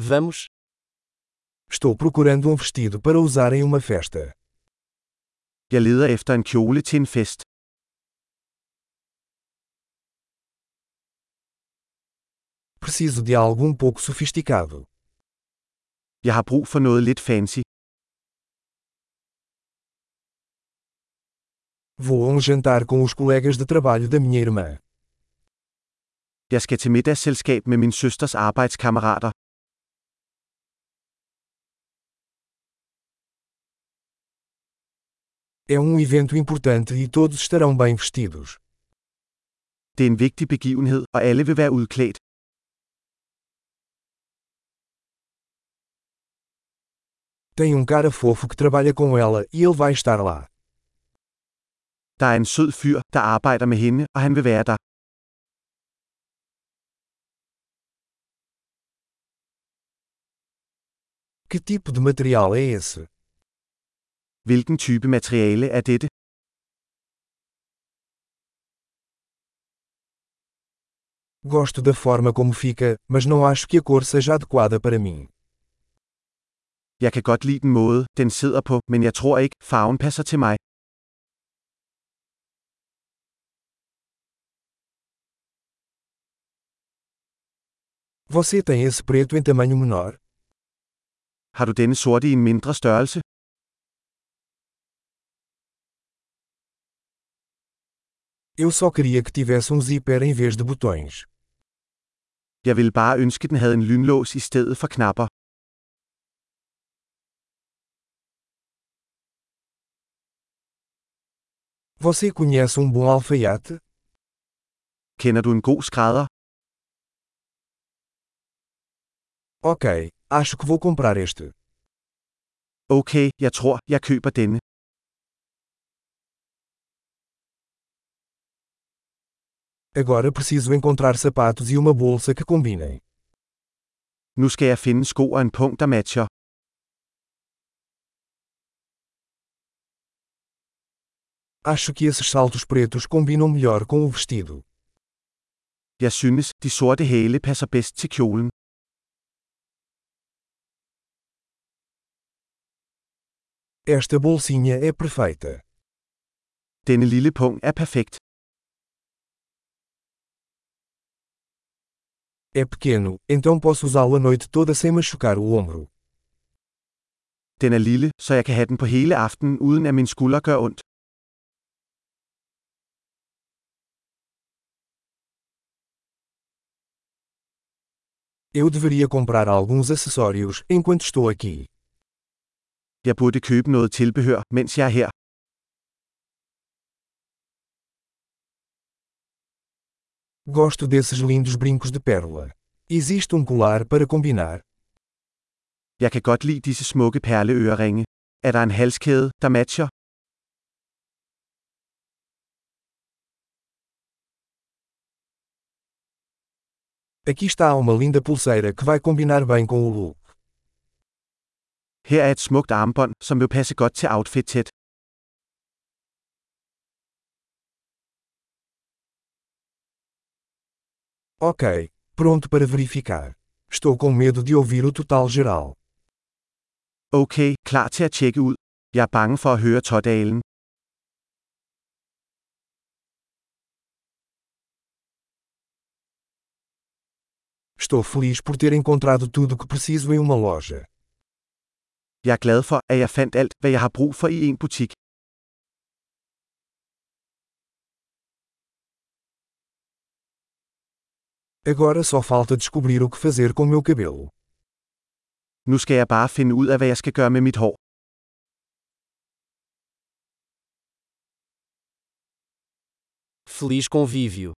Vamos. Estou procurando um vestido para usar em uma festa. Jeg leder efter en kjole til en fest. Preciso de algo um pouco sofisticado. Jeg har brug for noget lidt fancy. Vou a um jantar com os colegas de trabalho da minha irmã. Jeg skal til middagsselskab med min søsters arbejdskammerater. É um evento importante e todos estarão bem vestidos. Det er en vigtig begivenhed, og alle vil være udklædt. Tem um cara fofo que trabalha com ela e ele vai estar lá. Der er en sød fyr, der arbejder med hende, og han vil være der. Que tipo de material é esse? Hvilken type materiale er dette? Gosto da forma como fica, mas não acho que a cor seja adequada para mim. Jeg kan godt lide den måde, den sidder på, men jeg tror ikke, farven passer til mig. Você tem esse preto em tamanho menor? Har du denne sorte i en mindre størrelse? Eu só queria que tivesse um zíper em vez de botões. Jeg ville bare ønske, den havde en lynlås i stedet for knapper. Você conhece um bom alfaiate? Kender du en god skrædder? Ok, acho que vou comprar este. Okay, jeg tror, jeg køber denne. Agora preciso encontrar sapatos e uma bolsa que combinem. Nu skal jeg finde sko og en punkt, der matcher. Acho que esses saltos pretos combinam melhor com o vestido. Jeg synes, de sorte hæle passer bedst til kjolen. Esta bolsinha é perfeita. Denne lille punkt er perfekt. É pequeno, então posso usá-lo a noite toda sem machucar o ombro. Den er lille, så jeg kan have den på hele aftenen uden at min skulder gør ondt. Eu deveria comprar alguns acessórios enquanto estou aqui. Jeg burde købe noget tilbehør, mens jeg er her. Gosto desses lindos brincos de pérola. Existe um colar para combinar? Jeg kan godt lide disse smukke perleøreringe. Er der en halskæde, der matcher? Aqui está uma linda pulseira que vai combinar bem com o look. Her er et smukt armbånd, som vil passe godt til outfitet. Ok, pronto para verificar. Estou com medo de ouvir o total geral. Okay, klar til at tjekke ud. Jeg er bange for at høre totalen. Estou feliz por ter encontrado tudo o que preciso em uma loja. Jeg er glad for, at jeg fandt alt, hvad jeg har brug for i en butik. Agora só falta descobrir o que fazer com meu cabelo. Nu skal jeg bare finde ud af, hvad jeg skal gøre med mit hår. Feliz convívio.